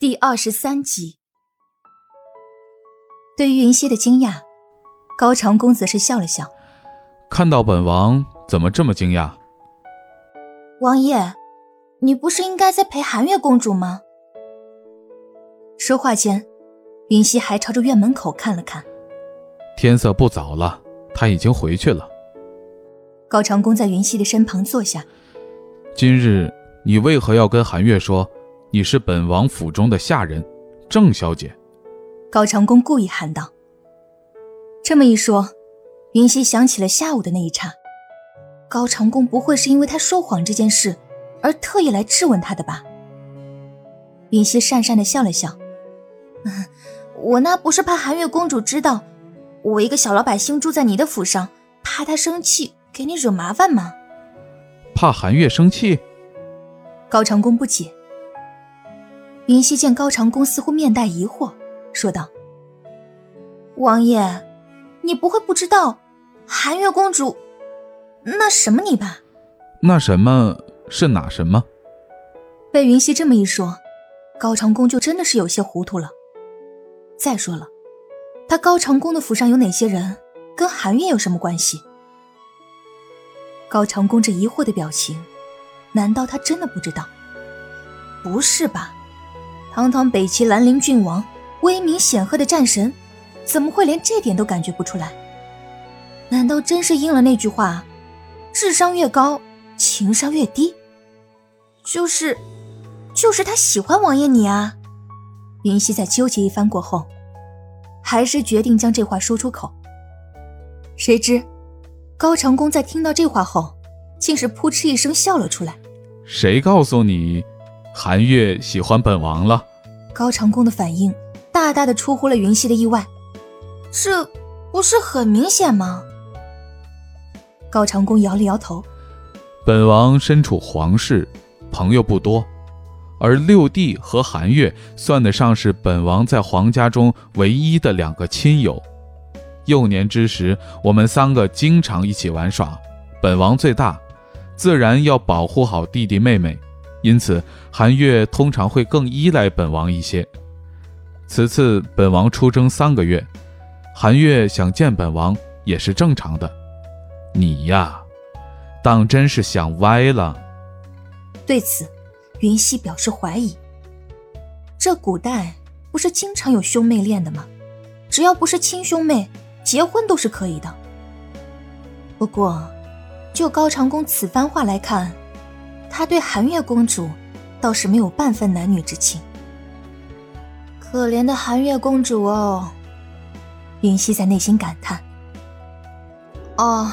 第二十三集，对于云溪的惊讶，高长公则是笑了笑。看到本王，怎么这么惊讶？王爷，你不是应该在陪寒月公主吗？说话间，云溪还朝着院门口看了看。天色不早了，他已经回去了。高长恭在云溪的身旁坐下。今日你为何要跟寒月说？你是本王府中的下人，郑小姐。高长恭故意喊道。这么一说，云溪想起了下午的那一刹。高长恭不会是因为他说谎这件事而特意来质问他的吧？云溪讪讪的笑了笑：“ 我那不是怕寒月公主知道我一个小老百姓住在你的府上，怕她生气给你惹麻烦吗？”怕寒月生气？高长恭不解。云溪见高长恭似乎面带疑惑，说道：“王爷，你不会不知道，寒月公主那什么你吧？那什么是哪什么？”被云溪这么一说，高长恭就真的是有些糊涂了。再说了，他高长恭的府上有哪些人，跟寒月有什么关系？高长恭这疑惑的表情，难道他真的不知道？不是吧？堂堂北齐兰陵郡王，威名显赫的战神，怎么会连这点都感觉不出来？难道真是应了那句话：“智商越高，情商越低？”就是，就是他喜欢王爷你啊！云溪在纠结一番过后，还是决定将这话说出口。谁知，高长恭在听到这话后，竟是扑哧一声笑了出来。谁告诉你？韩月喜欢本王了，高长恭的反应大大的出乎了云溪的意外，这不是很明显吗？高长恭摇了摇头，本王身处皇室，朋友不多，而六弟和韩月算得上是本王在皇家中唯一的两个亲友。幼年之时，我们三个经常一起玩耍，本王最大，自然要保护好弟弟妹妹。因此，韩月通常会更依赖本王一些。此次本王出征三个月，韩月想见本王也是正常的。你呀，当真是想歪了。对此，云溪表示怀疑。这古代不是经常有兄妹恋的吗？只要不是亲兄妹，结婚都是可以的。不过，就高长恭此番话来看。他对寒月公主倒是没有半分男女之情。可怜的寒月公主哦，云溪在内心感叹。哦，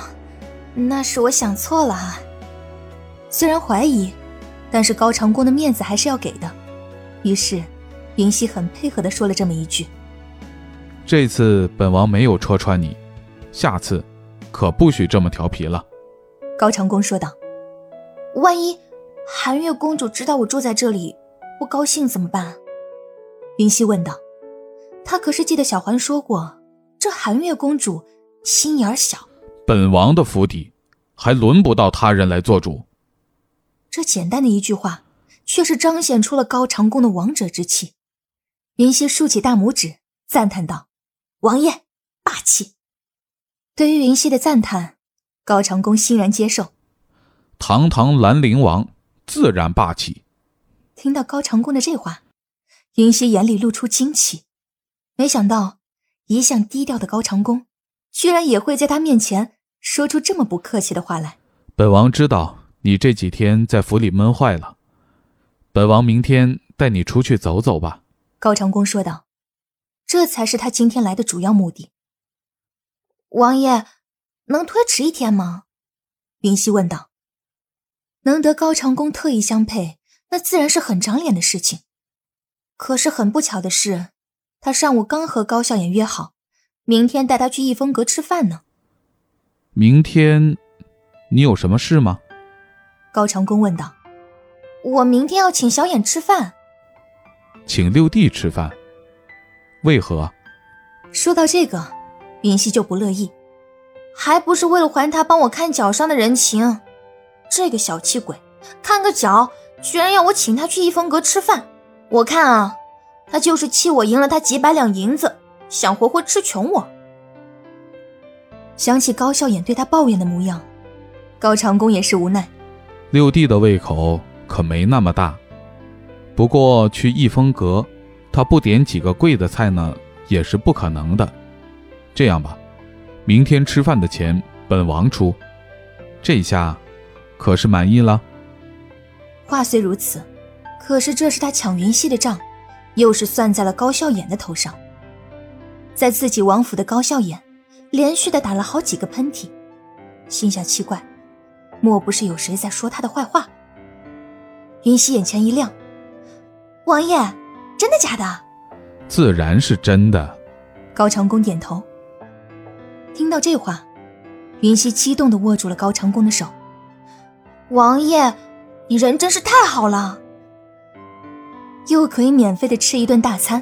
那是我想错了啊。虽然怀疑，但是高长恭的面子还是要给的。于是，云溪很配合的说了这么一句：“这次本王没有戳穿你，下次可不许这么调皮了。”高长恭说道：“万一……”寒月公主知道我住在这里，不高兴怎么办？云溪问道。她可是记得小环说过，这寒月公主心眼小。本王的府邸，还轮不到他人来做主。这简单的一句话，却是彰显出了高长恭的王者之气。云溪竖起大拇指，赞叹道：“王爷霸气。”对于云溪的赞叹，高长恭欣然接受。堂堂兰陵王。自然霸气。听到高长恭的这话，云溪眼里露出惊奇，没想到一向低调的高长恭，居然也会在他面前说出这么不客气的话来。本王知道你这几天在府里闷坏了，本王明天带你出去走走吧。高长恭说道，这才是他今天来的主要目的。王爷，能推迟一天吗？云溪问道。能得高长恭特意相配，那自然是很长脸的事情。可是很不巧的是，他上午刚和高笑颜约好，明天带他去逸风阁吃饭呢。明天，你有什么事吗？高长恭问道。我明天要请小眼吃饭。请六弟吃饭？为何？说到这个，云溪就不乐意，还不是为了还他帮我看脚伤的人情。这个小气鬼，看个脚居然要我请他去逸风阁吃饭，我看啊，他就是气我赢了他几百两银子，想活活吃穷我。想起高笑眼对他抱怨的模样，高长恭也是无奈。六弟的胃口可没那么大，不过去逸风阁，他不点几个贵的菜呢，也是不可能的。这样吧，明天吃饭的钱本王出，这下可是满意了。话虽如此，可是这是他抢云溪的账，又是算在了高笑眼的头上。在自己王府的高笑眼，连续的打了好几个喷嚏，心下奇怪，莫不是有谁在说他的坏话？云溪眼前一亮，王爷，真的假的？自然是真的。高长恭点头。听到这话，云溪激动的握住了高长恭的手。王爷，你人真是太好了，又可以免费的吃一顿大餐，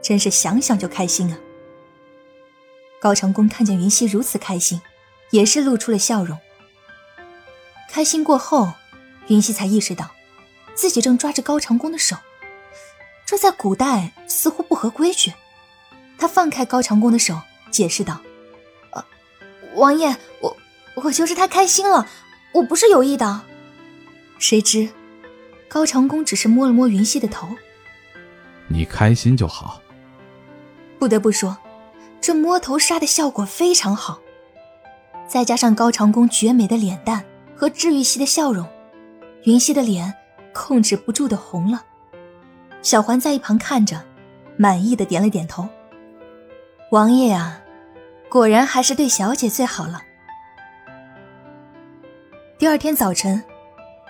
真是想想就开心啊！高长恭看见云溪如此开心，也是露出了笑容。开心过后，云溪才意识到，自己正抓着高长恭的手，这在古代似乎不合规矩。他放开高长恭的手，解释道。王爷，我我就是太开心了，我不是有意的。谁知，高长恭只是摸了摸云溪的头。你开心就好。不得不说，这摸头杀的效果非常好，再加上高长恭绝美的脸蛋和治愈系的笑容，云溪的脸控制不住的红了。小环在一旁看着，满意的点了点头。王爷啊。果然还是对小姐最好了。第二天早晨，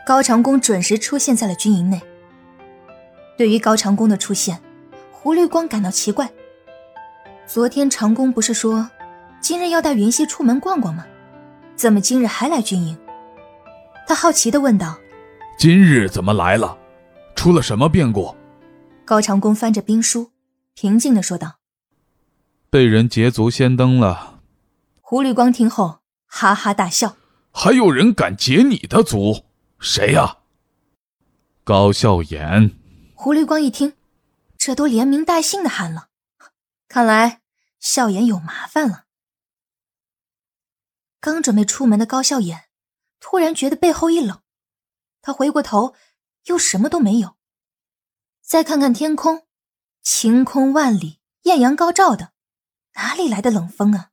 高长恭准时出现在了军营内。对于高长恭的出现，胡绿光感到奇怪。昨天长恭不是说今日要带云溪出门逛逛吗？怎么今日还来军营？他好奇的问道：“今日怎么来了？出了什么变故？”高长恭翻着兵书，平静的说道。被人捷足先登了。胡绿光听后哈哈大笑：“还有人敢劫你的足？谁呀？”高笑颜。胡绿光一听，这都连名带姓的喊了，看来笑颜有麻烦了。刚准备出门的高笑颜，突然觉得背后一冷，他回过头，又什么都没有。再看看天空，晴空万里，艳阳高照的。哪里来的冷风啊？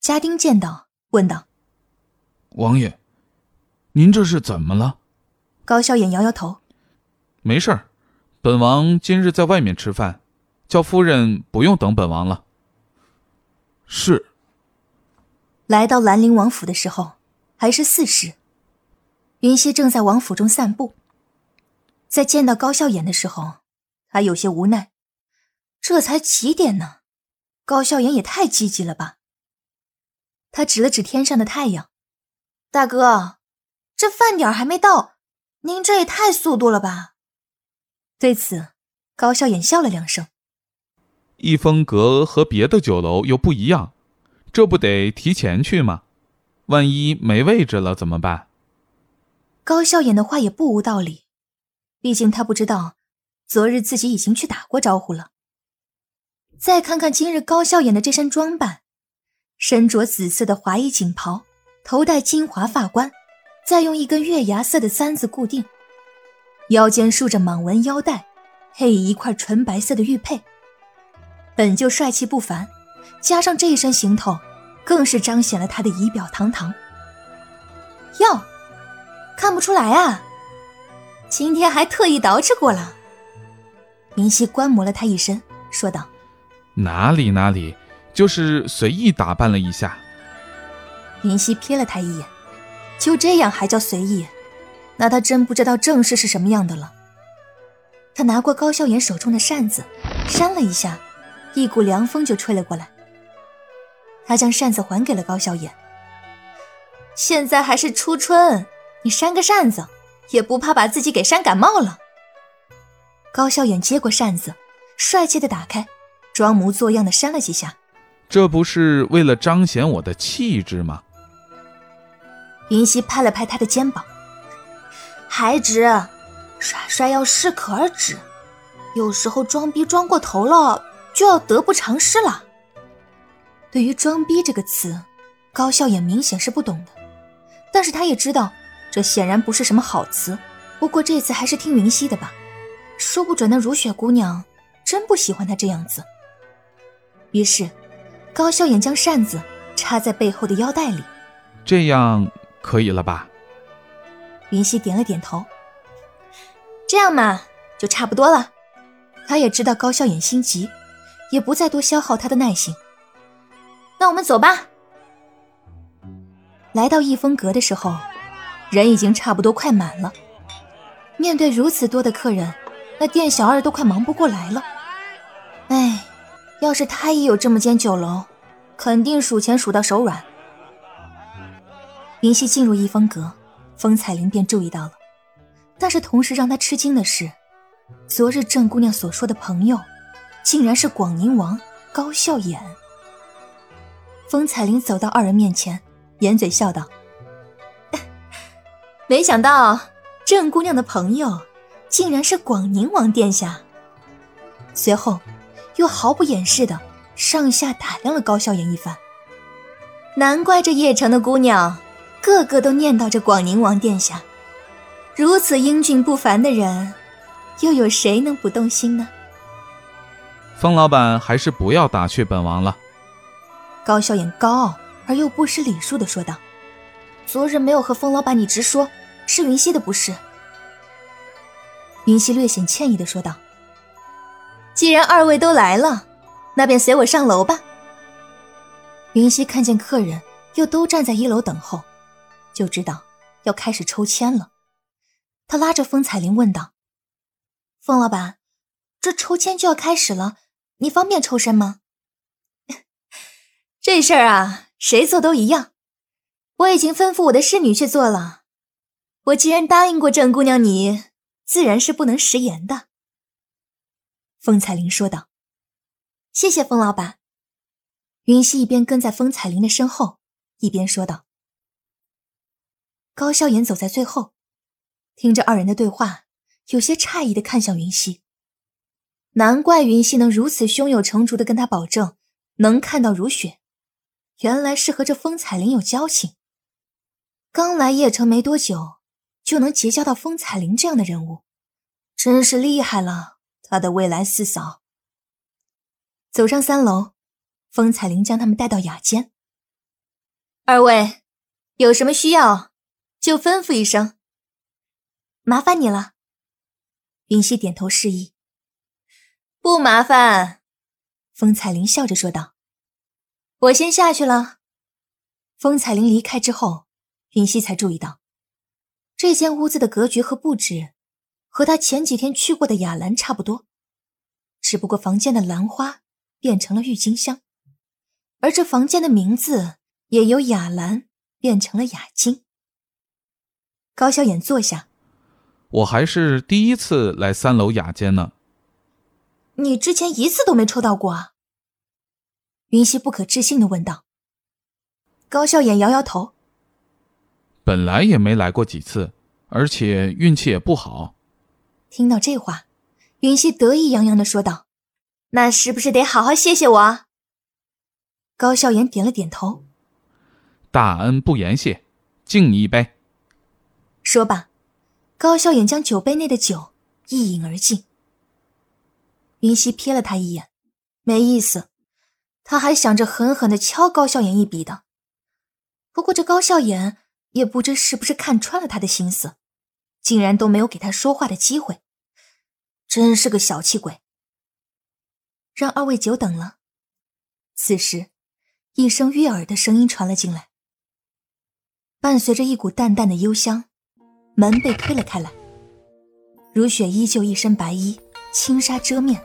家丁见到，问道：“王爷，您这是怎么了？”高笑眼摇摇头：“没事儿，本王今日在外面吃饭，叫夫人不用等本王了。”是。来到兰陵王府的时候，还是巳时。云溪正在王府中散步，在见到高笑颜的时候，他有些无奈。这才几点呢？高笑颜也太积极了吧！他指了指天上的太阳，大哥，这饭点还没到，您这也太速度了吧？对此，高笑眼笑了两声。逸风阁和别的酒楼又不一样，这不得提前去吗？万一没位置了怎么办？高笑眼的话也不无道理，毕竟他不知道，昨日自己已经去打过招呼了。再看看今日高笑眼的这身装扮，身着紫色的华衣锦袍，头戴金华发冠，再用一根月牙色的簪子固定，腰间束着蟒纹腰带，配以一块纯白色的玉佩，本就帅气不凡，加上这一身行头，更是彰显了他的仪表堂堂。哟，看不出来啊，今天还特意捯饬过了。明熙观摩了他一身，说道。哪里哪里，就是随意打扮了一下。云溪瞥了他一眼，就这样还叫随意？那他真不知道正事是什么样的了。他拿过高笑颜手中的扇子，扇了一下，一股凉风就吹了过来。他将扇子还给了高笑颜。现在还是初春，你扇个扇子，也不怕把自己给扇感冒了。高笑颜接过扇子，帅气的打开。装模作样的扇了几下，这不是为了彰显我的气质吗？云溪拍了拍他的肩膀，还止，耍帅要适可而止。有时候装逼装过头了，就要得不偿失了。对于“装逼”这个词，高笑颜明显是不懂的，但是他也知道，这显然不是什么好词。不过这次还是听云溪的吧，说不准那如雪姑娘真不喜欢他这样子。于是，高笑眼将扇子插在背后的腰带里，这样可以了吧？云溪点了点头。这样嘛，就差不多了。他也知道高笑颜心急，也不再多消耗他的耐心。那我们走吧。来到逸风阁的时候，人已经差不多快满了。面对如此多的客人，那店小二都快忙不过来了。哎，要是他也有这么间酒楼，肯定数钱数到手软。云溪进入逸风阁，风彩玲便注意到了。但是同时让他吃惊的是，昨日郑姑娘所说的朋友，竟然是广宁王高笑眼。风彩玲走到二人面前，掩嘴笑道：“ 没想到郑姑娘的朋友，竟然是广宁王殿下。”随后，又毫不掩饰的上下打量了高笑颜一番。难怪这邺城的姑娘，个个都念叨着广宁王殿下。如此英俊不凡的人，又有谁能不动心呢？风老板还是不要打趣本王了。高笑颜高傲而又不失礼数的说道：“昨日没有和风老板你直说，是云溪的不是。”云溪略显歉意的说道：“既然二位都来了，那便随我上楼吧。”云溪看见客人又都站在一楼等候，就知道要开始抽签了。他拉着风彩玲问道：“风老板，这抽签就要开始了，你方便抽身吗？” 这事儿啊，谁做都一样。我已经吩咐我的侍女去做了。我既然答应过郑姑娘，你自然是不能食言的。”风彩玲说道。“谢谢风老板。”云溪一边跟在风彩玲的身后，一边说道。高笑颜走在最后。听着二人的对话，有些诧异的看向云溪。难怪云溪能如此胸有成竹的跟他保证能看到如雪，原来是和这风彩玲有交情。刚来邺城没多久，就能结交到风彩玲这样的人物，真是厉害了，他的未来四嫂。走上三楼，风彩玲将他们带到雅间。二位有什么需要，就吩咐一声。麻烦你了，云溪点头示意。不麻烦，风彩铃笑着说道：“我先下去了。”风彩铃离开之后，云溪才注意到，这间屋子的格局和布置，和他前几天去过的雅兰差不多，只不过房间的兰花变成了郁金香，而这房间的名字也由雅兰变成了雅金。高小眼坐下。我还是第一次来三楼雅间呢。你之前一次都没抽到过啊？云溪不可置信的问道。高笑眼摇摇头。本来也没来过几次，而且运气也不好。听到这话，云溪得意洋洋的说道：“那是不是得好好谢谢我？”高笑颜点了点头。大恩不言谢，敬你一杯。说罢。高笑眼将酒杯内的酒一饮而尽。云溪瞥了他一眼，没意思。他还想着狠狠的敲高笑眼一笔的。不过这高笑眼也不知是不是看穿了他的心思，竟然都没有给他说话的机会，真是个小气鬼。让二位久等了。此时，一声悦耳的声音传了进来，伴随着一股淡淡的幽香。门被推了开来，如雪依旧一身白衣，轻纱遮面，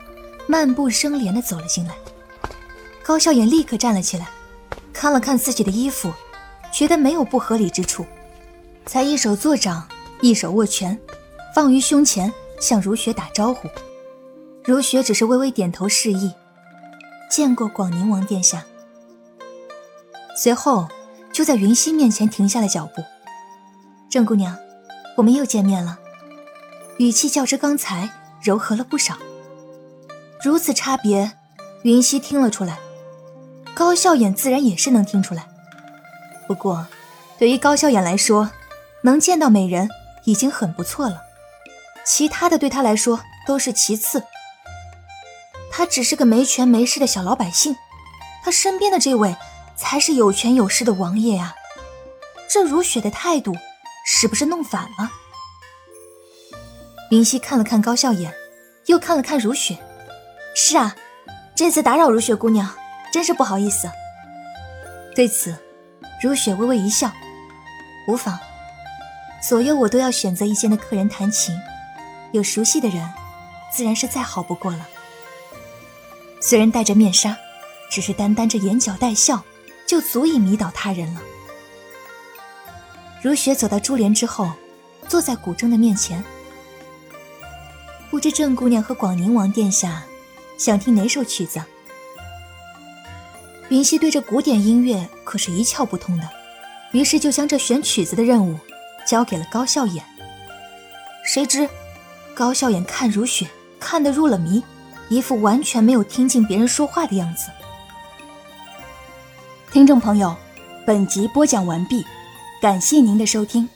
漫步生莲的走了进来。高笑颜立刻站了起来，看了看自己的衣服，觉得没有不合理之处，才一手作掌，一手握拳，放于胸前，向如雪打招呼。如雪只是微微点头示意，见过广宁王殿下。随后就在云溪面前停下了脚步，郑姑娘。我们又见面了，语气较之刚才柔和了不少。如此差别，云溪听了出来，高笑眼自然也是能听出来。不过，对于高笑眼来说，能见到美人已经很不错了，其他的对他来说都是其次。他只是个没权没势的小老百姓，他身边的这位才是有权有势的王爷啊！这如雪的态度，是不是弄反了？云溪看了看高笑眼，又看了看如雪。是啊，这次打扰如雪姑娘，真是不好意思。对此，如雪微微一笑，无妨。左右我都要选择一间的客人弹琴，有熟悉的人，自然是再好不过了。虽然戴着面纱，只是单单这眼角带笑，就足以迷倒他人了。如雪走到珠帘之后，坐在古筝的面前。不知郑姑娘和广宁王殿下想听哪首曲子？云溪对这古典音乐可是一窍不通的，于是就将这选曲子的任务交给了高笑眼。谁知高笑眼看如雪看得入了迷，一副完全没有听进别人说话的样子。听众朋友，本集播讲完毕，感谢您的收听。